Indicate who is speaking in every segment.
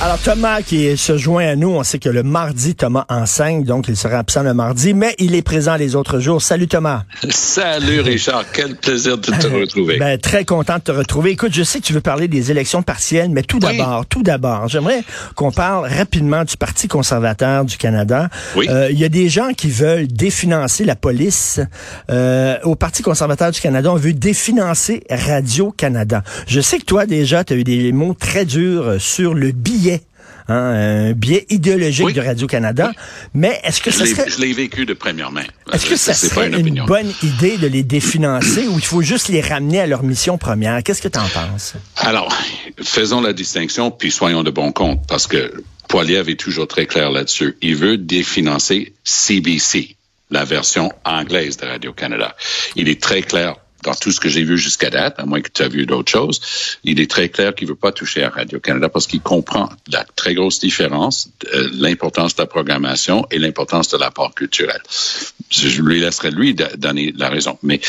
Speaker 1: Alors Thomas qui se joint à nous, on sait que le mardi Thomas enseigne, donc il sera absent le mardi, mais il est présent les autres jours. Salut Thomas.
Speaker 2: Salut Richard, quel plaisir de te retrouver.
Speaker 1: Ben, très content de te retrouver. Écoute, je sais que tu veux parler des élections partielles, mais tout d'abord, tout d'abord, j'aimerais qu'on parle rapidement du Parti conservateur du Canada.
Speaker 2: Oui.
Speaker 1: Euh, Il y a des gens qui veulent définancer la police. Euh, au Parti conservateur du Canada, on veut définancer Radio-Canada. Je sais que toi déjà, tu as eu des mots très durs sur le billet Hein, un biais idéologique
Speaker 2: Oui.
Speaker 1: de Radio-Canada. Mais est-ce que
Speaker 2: Je
Speaker 1: ça serait...
Speaker 2: je l'ai vécu de première main.
Speaker 1: Est-ce que ça serait
Speaker 2: une
Speaker 1: une, bonne idée de les définancer ou il faut juste les ramener à leur mission première? Qu'est-ce que tu en penses?
Speaker 2: Alors, faisons la distinction, puis soyons de bon compte, parce que Poiliev est toujours très clair là-dessus. Il veut définancer CBC, la version anglaise de Radio-Canada. Il est très clair dans tout ce que j'ai vu jusqu'à date, à moins que tu as vu d'autres choses, il est très clair qu'il veut pas toucher à Radio-Canada parce qu'il comprend la très grosse différence, euh, l'importance de la programmation et l'importance de l'apport culturel. Je lui laisserai lui donner la raison. Mais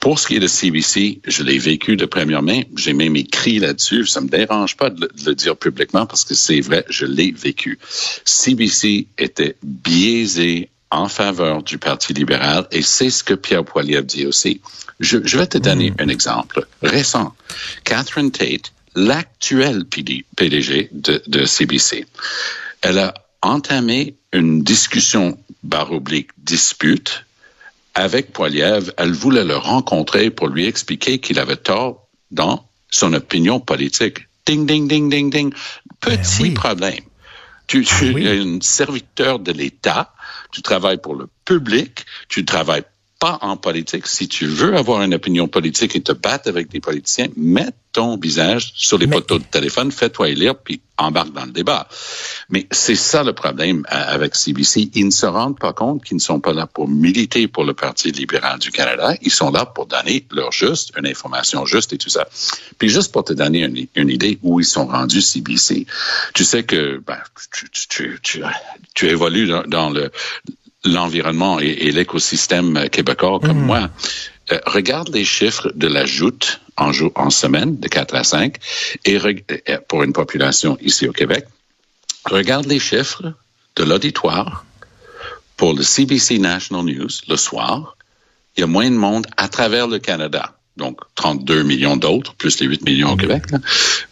Speaker 2: pour ce qui est de CBC, je l'ai vécu de première main. J'ai même écrit là-dessus. Ça me dérange pas de le dire publiquement parce que c'est vrai, je l'ai vécu. CBC était biaisé en faveur du Parti libéral et c'est ce que Pierre Poilievre dit aussi. Je, je vais te donner un exemple récent. Catherine Tate, l'actuelle PD PDG de, de CBC, elle a entamé une discussion barre oblique dispute avec Poiliev, elle voulait le rencontrer pour lui expliquer qu'il avait tort dans son opinion politique. Ding, ding, ding, ding, ding. Petit
Speaker 1: oui.
Speaker 2: problème. Tu, tu
Speaker 1: oui.
Speaker 2: es un serviteur de l'État, tu travailles pour le public, tu travailles pas en politique. Si tu veux avoir une opinion politique et te battre avec des politiciens, mets ton visage sur les
Speaker 1: Mais-
Speaker 2: poteaux de téléphone, fais-toi élire, puis embarque dans le débat. Mais c'est ça le problème euh, avec CBC. Ils ne se rendent pas compte qu'ils ne sont pas là pour militer pour le Parti libéral du Canada. Ils sont là pour donner leur juste, une information juste et tout ça. Puis juste pour te donner une, une idée où ils sont rendus CBC. Tu sais que ben, tu, tu, tu, tu, tu évolues dans, dans le l'environnement et, et l'écosystème québécois comme moi. Euh, regarde les chiffres de la joute en, jour, en semaine de 4 à 5 et euh, pour une population ici au Québec. Regarde les chiffres de l'auditoire pour le CBC National News le soir. Il y a moins de monde à travers le Canada. Donc, 32 millions d'autres, plus les 8 millions au Québec. là.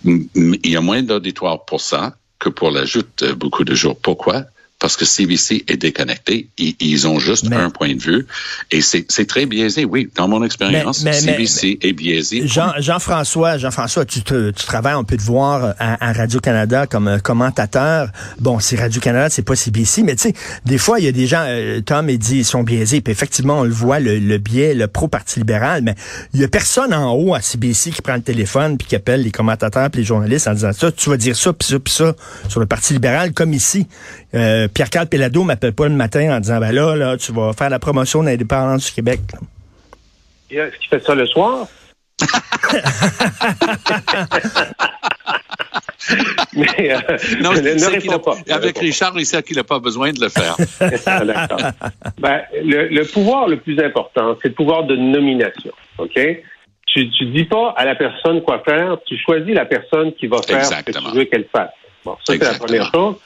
Speaker 2: M- m- Il y a moins d'auditoire pour ça que pour la joute euh, beaucoup de jours. Pourquoi? Parce que CBC est déconnecté. Ils, ils ont juste
Speaker 1: Mais-
Speaker 2: un point de vue. Et c'est très biaisé, oui. Dans mon expérience,
Speaker 1: Mais-
Speaker 2: CBC est biaisé.
Speaker 1: Jean, Jean-François, Jean-François, tu, te- tu travailles, on peut te voir à, à Radio-Canada comme euh, commentateur. Bon, c'est Radio-Canada, c'est pas CBC, mais tu sais, des fois, il y a des gens, euh, Tom, il dit, ils sont biaisés, puis effectivement, on le voit, le, le biais, le pro-parti libéral, mais il y a personne en haut à CBC qui prend le téléphone puis qui appelle les commentateurs puis les journalistes en disant ça, tu vas dire ça, puis ça, puis ça, sur le Parti libéral, comme ici. Euh, Pierre-Carl Pelado m'appelle pas le matin en disant, ben là, là, tu vas faire la promotion de l'indépendance du Québec.
Speaker 3: Est-ce qu'il fait ça le soir? Mais, euh,
Speaker 2: Non,
Speaker 3: ne,
Speaker 2: il
Speaker 3: ne réponds
Speaker 2: a-
Speaker 3: pas. Ne
Speaker 2: avec Richard, il sait qu'il n'a pas besoin de le faire.
Speaker 3: Ben, le, le pouvoir le plus important, c'est le pouvoir de nomination. OK? Tu tu dis pas à la personne quoi faire, tu choisis la personne qui va faire ce que tu veux qu'elle fasse. Bon, ça, c'est la première chose.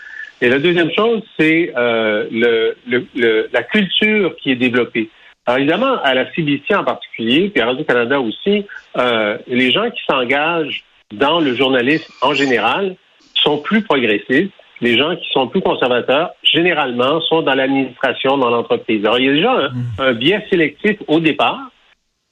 Speaker 3: Et la deuxième chose, c'est euh, le, le, le- la culture qui est développée. Alors évidemment, à la CBC en particulier, puis à Radio-Canada aussi, euh, les gens qui s'engagent dans le journalisme en général sont plus progressistes. Les gens qui sont plus conservateurs, généralement, sont dans l'administration, dans l'entreprise. Alors, il y a déjà un, un biais sélectif au départ.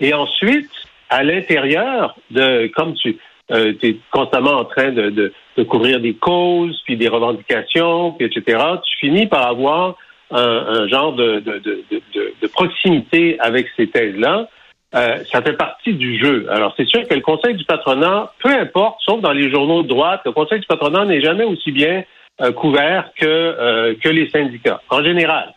Speaker 3: Et ensuite, à l'intérieur de, comme tu euh, es constamment en train de, de, de couvrir des causes, puis des revendications, puis etc., tu finis par avoir un, un genre de, de proximité avec ces thèses-là. Euh, ça fait partie du jeu. Alors, c'est sûr que le Conseil du patronat, peu importe, sauf dans les journaux de droite, le Conseil du patronat n'est jamais aussi bien euh, couvert que, euh, que les syndicats, en général.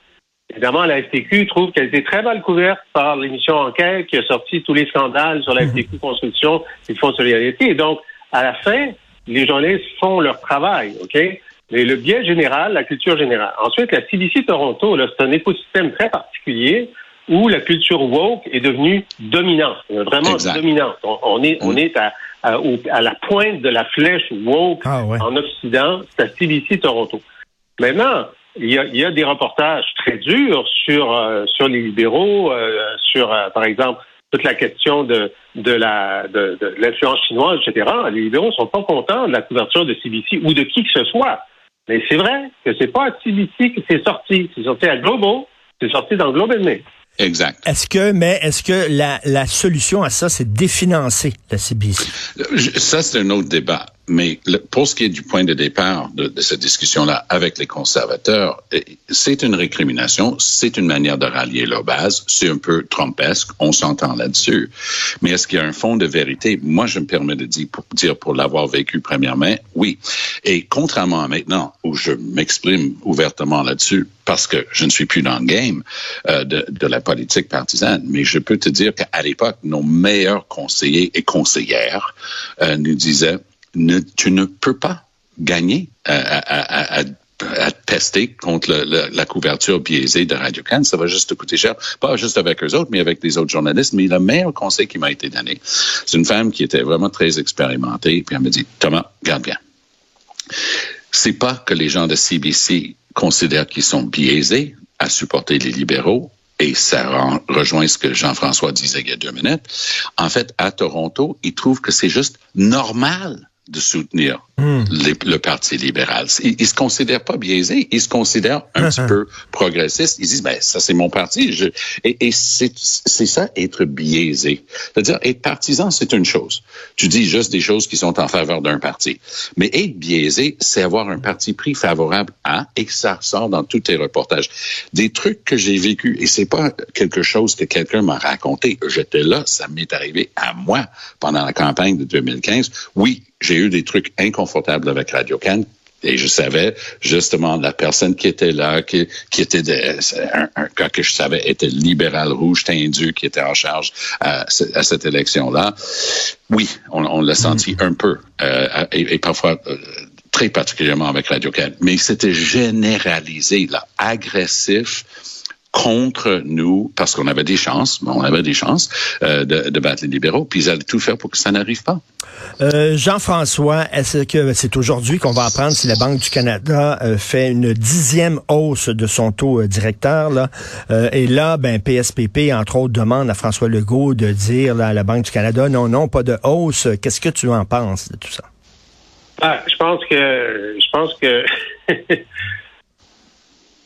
Speaker 3: Évidemment, la FTQ trouve qu'elle était très mal couverte par l'émission Enquête qui a sorti tous les scandales sur la FTQ Construction et le Fonds de solidarité. Et donc, à la fin, les journalistes font leur travail, OK? mais le biais général, la culture générale. Ensuite, la CBC Toronto, c'est un écosystème très particulier où la culture woke est devenue dominante, vraiment dominante. On, est, on mm. est à, à, la pointe de la flèche woke ah, en Occident, c'est la CBC Toronto. Maintenant, il y, a, il y a des reportages très durs sur euh, sur les libéraux, euh, sur euh, par exemple toute la question de de la de, de l'influence chinoise, etc. Les libéraux sont pas contents de la couverture de CBC ou de qui que ce soit. Mais c'est vrai que c'est pas à CBC que c'est sorti. C'est sorti à Global, c'est sorti dans Global Mail.
Speaker 2: Exact.
Speaker 1: Est-ce que, mais est-ce que la, la solution à ça, c'est définancer la CBC?
Speaker 2: Ça, c'est un autre débat. Mais pour ce qui est du point de départ de, de cette discussion-là avec les conservateurs, eh, c'est une récrimination, c'est une manière de rallier leur base, c'est un peu trompesque, on s'entend là-dessus. Mais est-ce qu'il y a un fond de vérité? Moi, je me permets de dire pour, l'avoir vécu premièrement, oui. Et contrairement à maintenant, où je m'exprime ouvertement là-dessus, parce que je ne suis plus dans le game euh, de, de, la politique partisane, mais je peux te dire qu'à l'époque, nos meilleurs conseillers et conseillères euh, nous disaient tu ne peux pas gagner à, à, à, à tester contre la couverture biaisée de Radio Cannes. Ça va juste te coûter cher, pas juste avec eux autres, mais avec les autres journalistes. Mais le meilleur conseil qui m'a été donné, c'est une femme qui était vraiment très expérimentée, puis elle me dit, Thomas, garde bien. C'est pas que les gens de CBC considèrent qu'ils sont biaisés à supporter les libéraux, et ça rejoint ce que Jean-François disait il y a deux minutes. En fait, à Toronto, ils trouvent que c'est juste normal de soutenir hmm. le Parti libéral. Ils, ne se considèrent pas biaisés, ils se considèrent un petit peu progressistes. Ils disent, ben ça c'est mon parti. Je... Et, et c'est ça, être biaisé. C'est-à-dire, être partisan, c'est une chose. Tu dis juste des choses qui sont en faveur d'un parti. Mais être biaisé, c'est avoir un parti pris favorable à, et ça ressort dans tous tes reportages. Des trucs que j'ai vécu, et c'est pas quelque chose que quelqu'un m'a raconté. J'étais là, ça m'est arrivé à moi pendant la campagne de 2015. Oui, j'ai eu des trucs inconfortables avec Radio Can et je savais justement la personne qui était là, qui, qui était un, un, gars que je savais était libéral rouge tendu, qui était en charge à, à cette élection-là. Oui, on, on l'a senti mm. un peu, euh, et, et, parfois euh, très particulièrement avec Radio Can, mais c'était généralisé, là, agressif contre nous parce qu'on avait des chances, on avait des chances euh, de, de, battre les libéraux, puis ils allaient tout faire pour que ça n'arrive pas.
Speaker 1: Euh, Jean-François, est-ce que c'est aujourd'hui qu'on va apprendre si la Banque du Canada euh, fait une dixième hausse de son taux euh, directeur là? Euh, Et là, ben PSPP entre autres demande à François Legault de dire là, à la Banque du Canada non non pas de hausse. Qu'est-ce que tu en penses de tout ça?
Speaker 3: Ah, Je pense que je pense que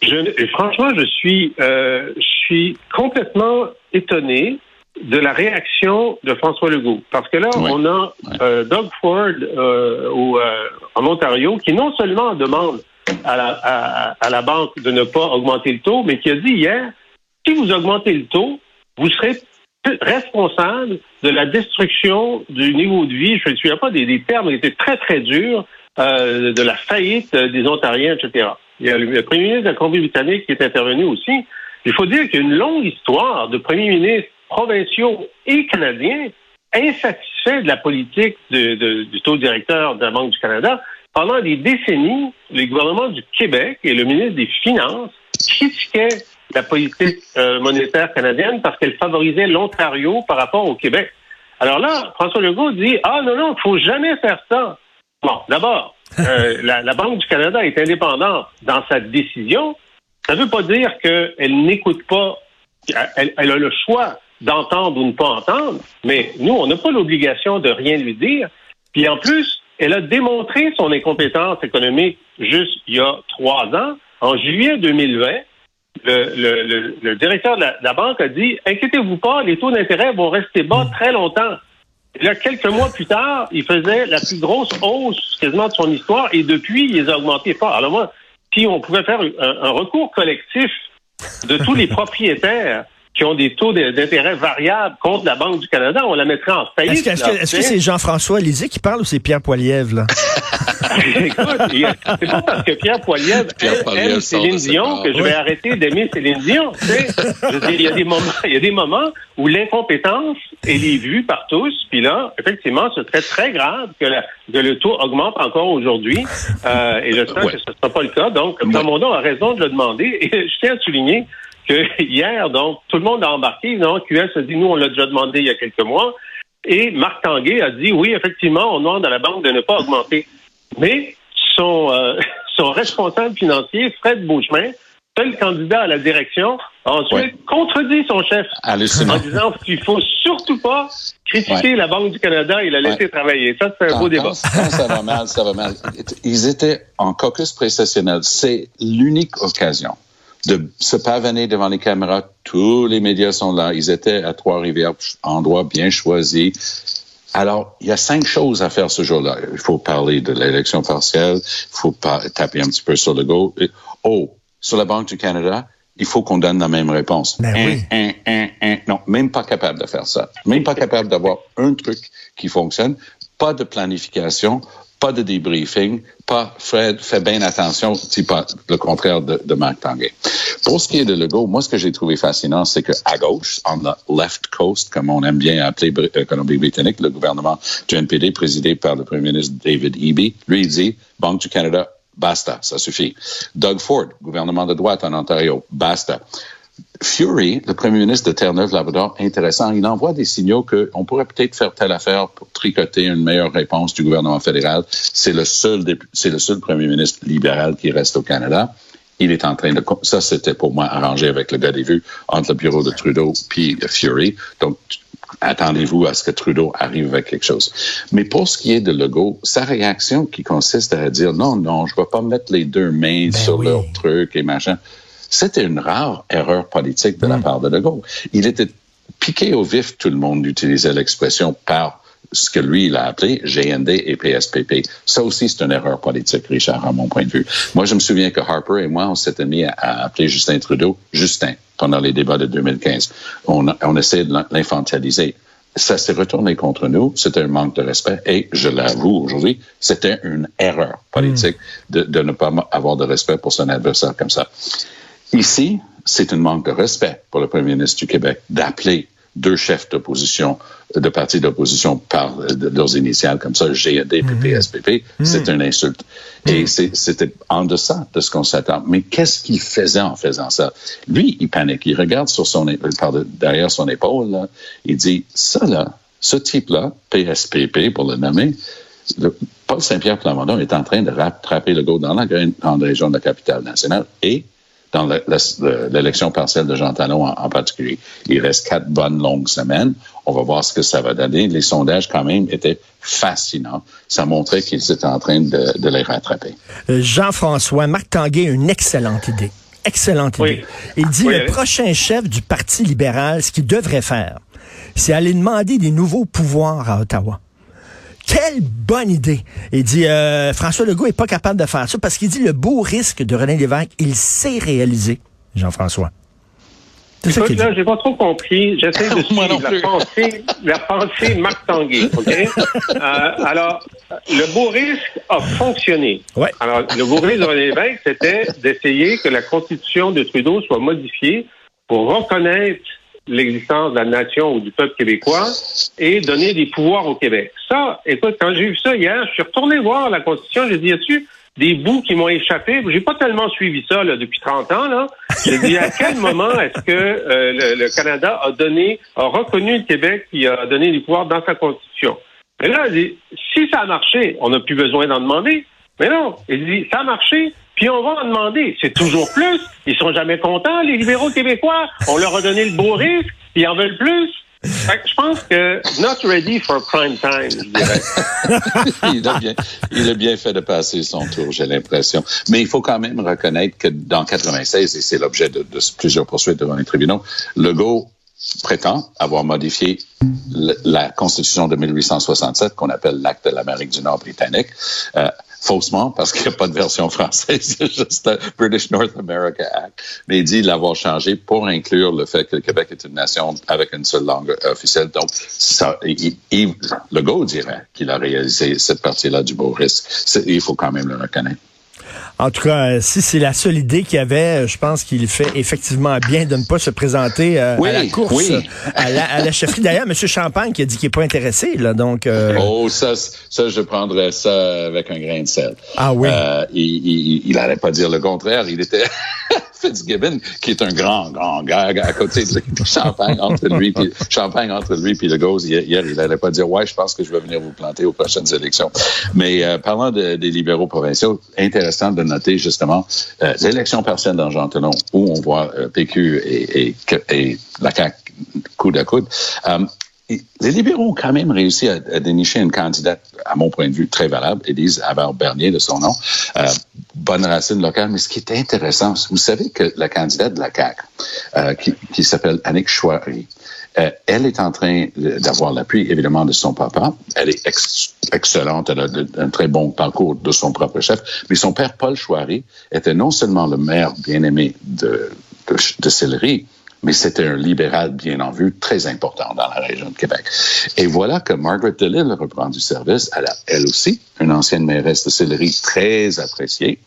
Speaker 3: Je, franchement, je suis, euh, je suis complètement étonné de la réaction de François Legault. Parce que là, on a euh, Doug Ford euh, au, en Ontario qui non seulement demande à la, à, à la banque de ne pas augmenter le taux, mais qui a dit hier, si vous augmentez le taux, vous serez responsable de la destruction du niveau de vie. Je ne me souviens pas des, des termes qui étaient très, très durs, euh, de la faillite des Ontariens, etc. Il y a le premier ministre de la Colombie-Britannique qui est intervenu aussi. Il faut dire qu'il y a une longue histoire de premiers ministres provinciaux et canadiens insatisfaits de la politique du taux directeur de la Banque du Canada. Pendant des décennies, les gouvernements du Québec et le ministre des Finances critiquaient la politique euh, monétaire canadienne parce qu'elle favorisait l'Ontario par rapport au Québec. Alors là, François Legault dit Ah non, non, il faut jamais faire ça. Bon, d'abord, euh, la, Banque du Canada est indépendante dans sa décision, ça ne veut pas dire qu'elle n'écoute pas, elle, a le choix d'entendre ou ne pas entendre, mais nous, on n'a pas l'obligation de rien lui dire. Puis en plus, elle a démontré son incompétence économique juste il y a trois ans. En juillet 2020, le, directeur de la, de la, banque a dit Inquiétez-vous pas, les taux d'intérêt vont rester bas très longtemps. Là, quelques mois plus tard, il faisait la plus grosse hausse quasiment de son histoire et depuis, il les a augmentés fort. Alors moi, si on pouvait faire un, recours collectif de tous les propriétaires qui ont des taux d'intérêt variables contre la Banque du Canada, on la mettrait en faillite.
Speaker 1: Est-ce que c'est Jean-François Lisée qui parle ou c'est Pierre Poilievre, là?
Speaker 3: Écoute, c'est pas parce que Pierre Poilievre aime Céline Dion que je vais arrêter d'aimer Céline Dion. tu sais. Je Il y a des moments, il y a des moments où l'incompétence elle est vue par tous. Puis là, effectivement, ce serait très grave que, la- que le taux augmente encore aujourd'hui. Euh, et j'espère
Speaker 2: Ouais.
Speaker 3: que ce ne sera pas le cas. Donc,
Speaker 2: Ouais.
Speaker 3: Plamondon a raison de le demander. Et je tiens à souligner que hier, donc, tout le monde a embarqué. Non, QS a dit, nous, on l'a déjà demandé il y a quelques mois. Et Marc Tanguay a dit, oui, effectivement, on demande à la banque de ne pas augmenter. Mais son, euh, son responsable financier, Fred Beauchemin, seul candidat à la direction, a ensuite
Speaker 2: Ouais.
Speaker 3: contredit son chef
Speaker 2: Hallucinant.
Speaker 3: en disant qu'il faut surtout pas critiquer la Banque du Canada et la laisser
Speaker 2: Ouais.
Speaker 3: travailler. Ça, c'est un beau débat.
Speaker 2: quand- quand ça va mal, ça va mal. Ils étaient en caucus précessionnel. C'est l'unique occasion de se pavaner devant les caméras. Tous les médias sont là. Ils étaient à Trois-Rivières, endroit bien choisi. Alors, il y a cinq choses à faire ce jour-là. Il faut parler de l'élection partielle. Il faut pas taper un petit peu sur le go. Oh, sur la Banque du Canada, il faut qu'on donne la même réponse.
Speaker 1: Ben oui.
Speaker 2: Hein, hein, hein. Non, même pas capable de faire ça. Même pas capable d'avoir un truc qui fonctionne. Pas de planification, pas de debriefing, pas Fred, fais bien attention, c'est pas le contraire de, de Marc Tanguay. Pour ce qui est de Legault, moi, ce que j'ai trouvé fascinant, c'est que à gauche, on the left coast, comme on aime bien appeler euh, Colombie-Britannique, le gouvernement du NPD, présidé par le premier ministre David Eby, lui, il dit, Banque du Canada, basta, ça suffit. Doug Ford, gouvernement de droite en Ontario, basta. Fury, le premier ministre de Terre-Neuve-Labrador, intéressant, il envoie des signaux qu'on pourrait peut-être faire telle affaire pour tricoter une meilleure réponse du gouvernement fédéral. C'est le seul, c'est le seul premier ministre libéral qui reste au Canada. Il est en train de, ça c'était pour moi arrangé avec le gars des vues entre le bureau de Trudeau puis Fury. Donc, attendez-vous à ce que Trudeau arrive avec quelque chose. Mais pour ce qui est de Legault, sa réaction qui consiste à dire non, non, je ne vais pas mettre les deux mains
Speaker 1: Ben
Speaker 2: sur
Speaker 1: oui.
Speaker 2: leur truc et machin. C'était une rare erreur politique de la part de Legault. Il était piqué au vif, tout le monde utilisait l'expression par ce que lui, il a appelé GND et PSPP. Ça aussi, c'est une erreur politique, Richard, à mon point de vue. Moi, je me souviens que Harper et moi, on s'était mis à, à appeler Justin Trudeau Justin pendant les débats de 2015. On, on essayait de l'in- l'infantiliser. Ça s'est retourné contre nous. C'était un manque de respect. Et je l'avoue aujourd'hui, c'était une erreur politique de, de ne pas avoir de respect pour son adversaire comme ça. Ici, c'est un manque de respect pour le premier ministre du Québec d'appeler deux chefs d'opposition, de partis d'opposition par leurs initiales comme ça, GND et PSPP. C'est une insulte. Et c'est- c'était en deçà de ce qu'on s'attend. Mais qu'est-ce qu'il faisait en faisant ça? Lui, il panique. Il regarde sur son, derrière son épaule, là. Il dit, ça, là, ce type-là, PSPP, pour le nommer, le- Paul Saint-Pierre Plamondon est en train de rattraper le go dans la, dans la région de la capitale nationale et dans l'élection partielle de Jean Talon en, en particulier. Il reste quatre bonnes longues semaines. On va voir ce que ça va donner. Les sondages, quand même, étaient fascinants. Ça montrait qu'ils étaient en train de, de les rattraper.
Speaker 1: Euh, Jean-François, Marc Tanguay a une excellente idée. Excellente
Speaker 3: Oui.
Speaker 1: idée. Il dit
Speaker 3: Oui,
Speaker 1: le prochain chef du Parti libéral, ce qu'il devrait faire, c'est aller demander des nouveaux pouvoirs à Ottawa. Quelle bonne idée! Il dit euh, François Legault est pas capable de faire ça parce qu'il dit le beau risque de René Lévesque, il sait réaliser, Jean-François. C'est ça qu'il dit.
Speaker 3: là, j'ai pas trop compris. J'essaie de suivre la pensée, la pensée Marc Tanguay, OK? Euh, alors, le beau risque a fonctionné.
Speaker 1: Ouais.
Speaker 3: Alors, le beau risque de René Lévesque, c'était d'essayer que la constitution de Trudeau soit modifiée pour reconnaître l'existence de la nation ou du peuple québécois et donner des pouvoirs au Québec. Ça, écoute, quand j'ai vu ça hier, je suis retourné voir la constitution, j'ai dit, y a-tu des bouts qui m'ont échappé? J'ai pas tellement suivi ça là, depuis 30 ans. Là. J'ai dit, à quel moment est-ce que euh, le, Canada a donné, a reconnu le Québec qui a donné des pouvoirs dans sa constitution? Mais là, dit, si ça a marché, on n'a plus besoin d'en demander. Mais non, il dit, ça a marché, puis on va en demander. C'est toujours plus. Ils sont jamais contents, les libéraux québécois. On leur a donné le beau risque, ils en veulent plus. Fait que je pense que not ready for prime time,
Speaker 2: il, a bien, il a bien fait de passer son tour, j'ai l'impression. Mais il faut quand même reconnaître que dans 96, et c'est l'objet de, de plusieurs poursuites devant les tribunaux, Legault prétend avoir modifié la Constitution de 1867, qu'on appelle l'Acte de l'Amérique du Nord britannique, euh, faussement, parce qu'il n'y a pas de version française, c'est juste British North America Act, mais il dit l'avoir changé pour inclure le fait que le Québec est une nation avec une seule langue officielle. Donc, ça, Yves Legault dirait qu'il a réalisé cette partie-là du beau risque. Il faut quand même le reconnaître.
Speaker 1: En tout cas, euh, si c'est la seule idée qu'il y avait, euh, je pense qu'il fait effectivement bien de ne pas se présenter euh, à la course, à, la, chefferie. D'ailleurs, M. Champagne qui a dit qu'il n'est pas intéressé. Là, donc,
Speaker 2: Oh, ça, ça, je prendrais ça avec un grain de sel.
Speaker 1: Ah oui?
Speaker 2: il n'allait pas dire le contraire. Il était... Fitzgibbon, qui est un grand, grand gars à côté de Champagne entre lui, puis Champagne entre lui puis le Gauze. Hier, il n'allait pas dire ouais, je pense que je vais venir vous planter aux prochaines élections. Mais euh, parlant de, des libéraux provinciaux, intéressant de noter justement euh, l'élection partielle dans Jean Talon, où on voit euh, PQ et, et, et la CAQ coude à coude. Euh, les libéraux ont quand même réussi à, dénicher une candidate, à mon point de vue, très valable, Élise Havard-Bernier de son nom, euh, bonne racine locale. Mais ce qui est intéressant, vous savez que la candidate de la CAQ, euh, qui, qui s'appelle Annick Chouari, euh, elle est en train d'avoir l'appui, évidemment, de son papa. Elle est excellente, elle a un très bon parcours de son propre chef. Mais son père, Paul Chouari, était non seulement le maire bien-aimé de, de, de Sillery, mais c'était un libéral bien en vue, très important dans la région de Québec. Et voilà que Margaret DeLille reprend du service. Elle a, elle aussi, une ancienne mairesse de Sillery très appréciée.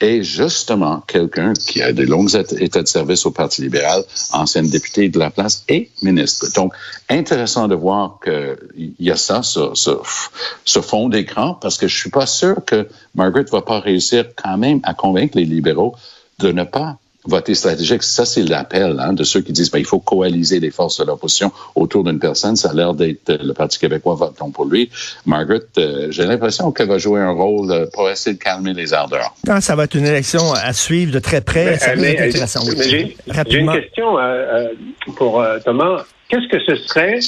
Speaker 2: Et justement, quelqu'un qui a de longues états de service au Parti libéral, ancienne députée de la place et ministre. Donc, intéressant de voir qu'il y a ça ce, ce fond d'écran, parce que je suis pas sûr que Margaret va pas réussir quand même à convaincre les libéraux de ne pas voter stratégique, ça, c'est l'appel hein, de ceux qui disent ben, il faut coaliser les forces de l'opposition autour d'une personne. Ça a l'air d'être le Parti québécois votons pour lui. Margaret, euh, j'ai l'impression qu'elle va jouer un rôle euh, pour essayer de calmer les ardeurs.
Speaker 1: Ça va être une élection à suivre de très près. ça va être intéressant.
Speaker 3: J'ai une question euh, pour Thomas. Qu'est-ce que ce serait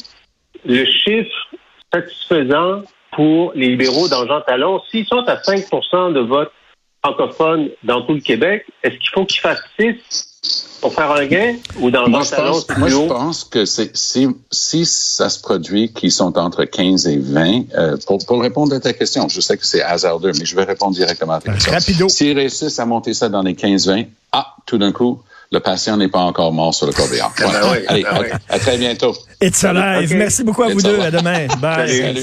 Speaker 3: le chiffre satisfaisant pour les libéraux dans Jean Talon? S'ils sont à 5% de vote francophones dans tout le Québec, est-ce qu'il faut qu'ils fassent 6 pour faire un gain ou dans
Speaker 2: moi, je pense, moi, je pense que c'est, si, si ça se produit qu'ils sont entre 15 et 20, euh, pour, pour répondre à ta question, je sais que c'est hasardeux, mais je vais répondre directement à ta question.
Speaker 1: Rapido.
Speaker 2: S'ils réussissent à monter ça dans les 15-20, ah, tout d'un coup, le patient n'est pas encore mort sur le corbillard.
Speaker 3: Ah ben
Speaker 2: Allez,
Speaker 3: ben
Speaker 2: à, très bientôt.
Speaker 1: It's alive. Merci beaucoup à vous deux. À demain. Bye.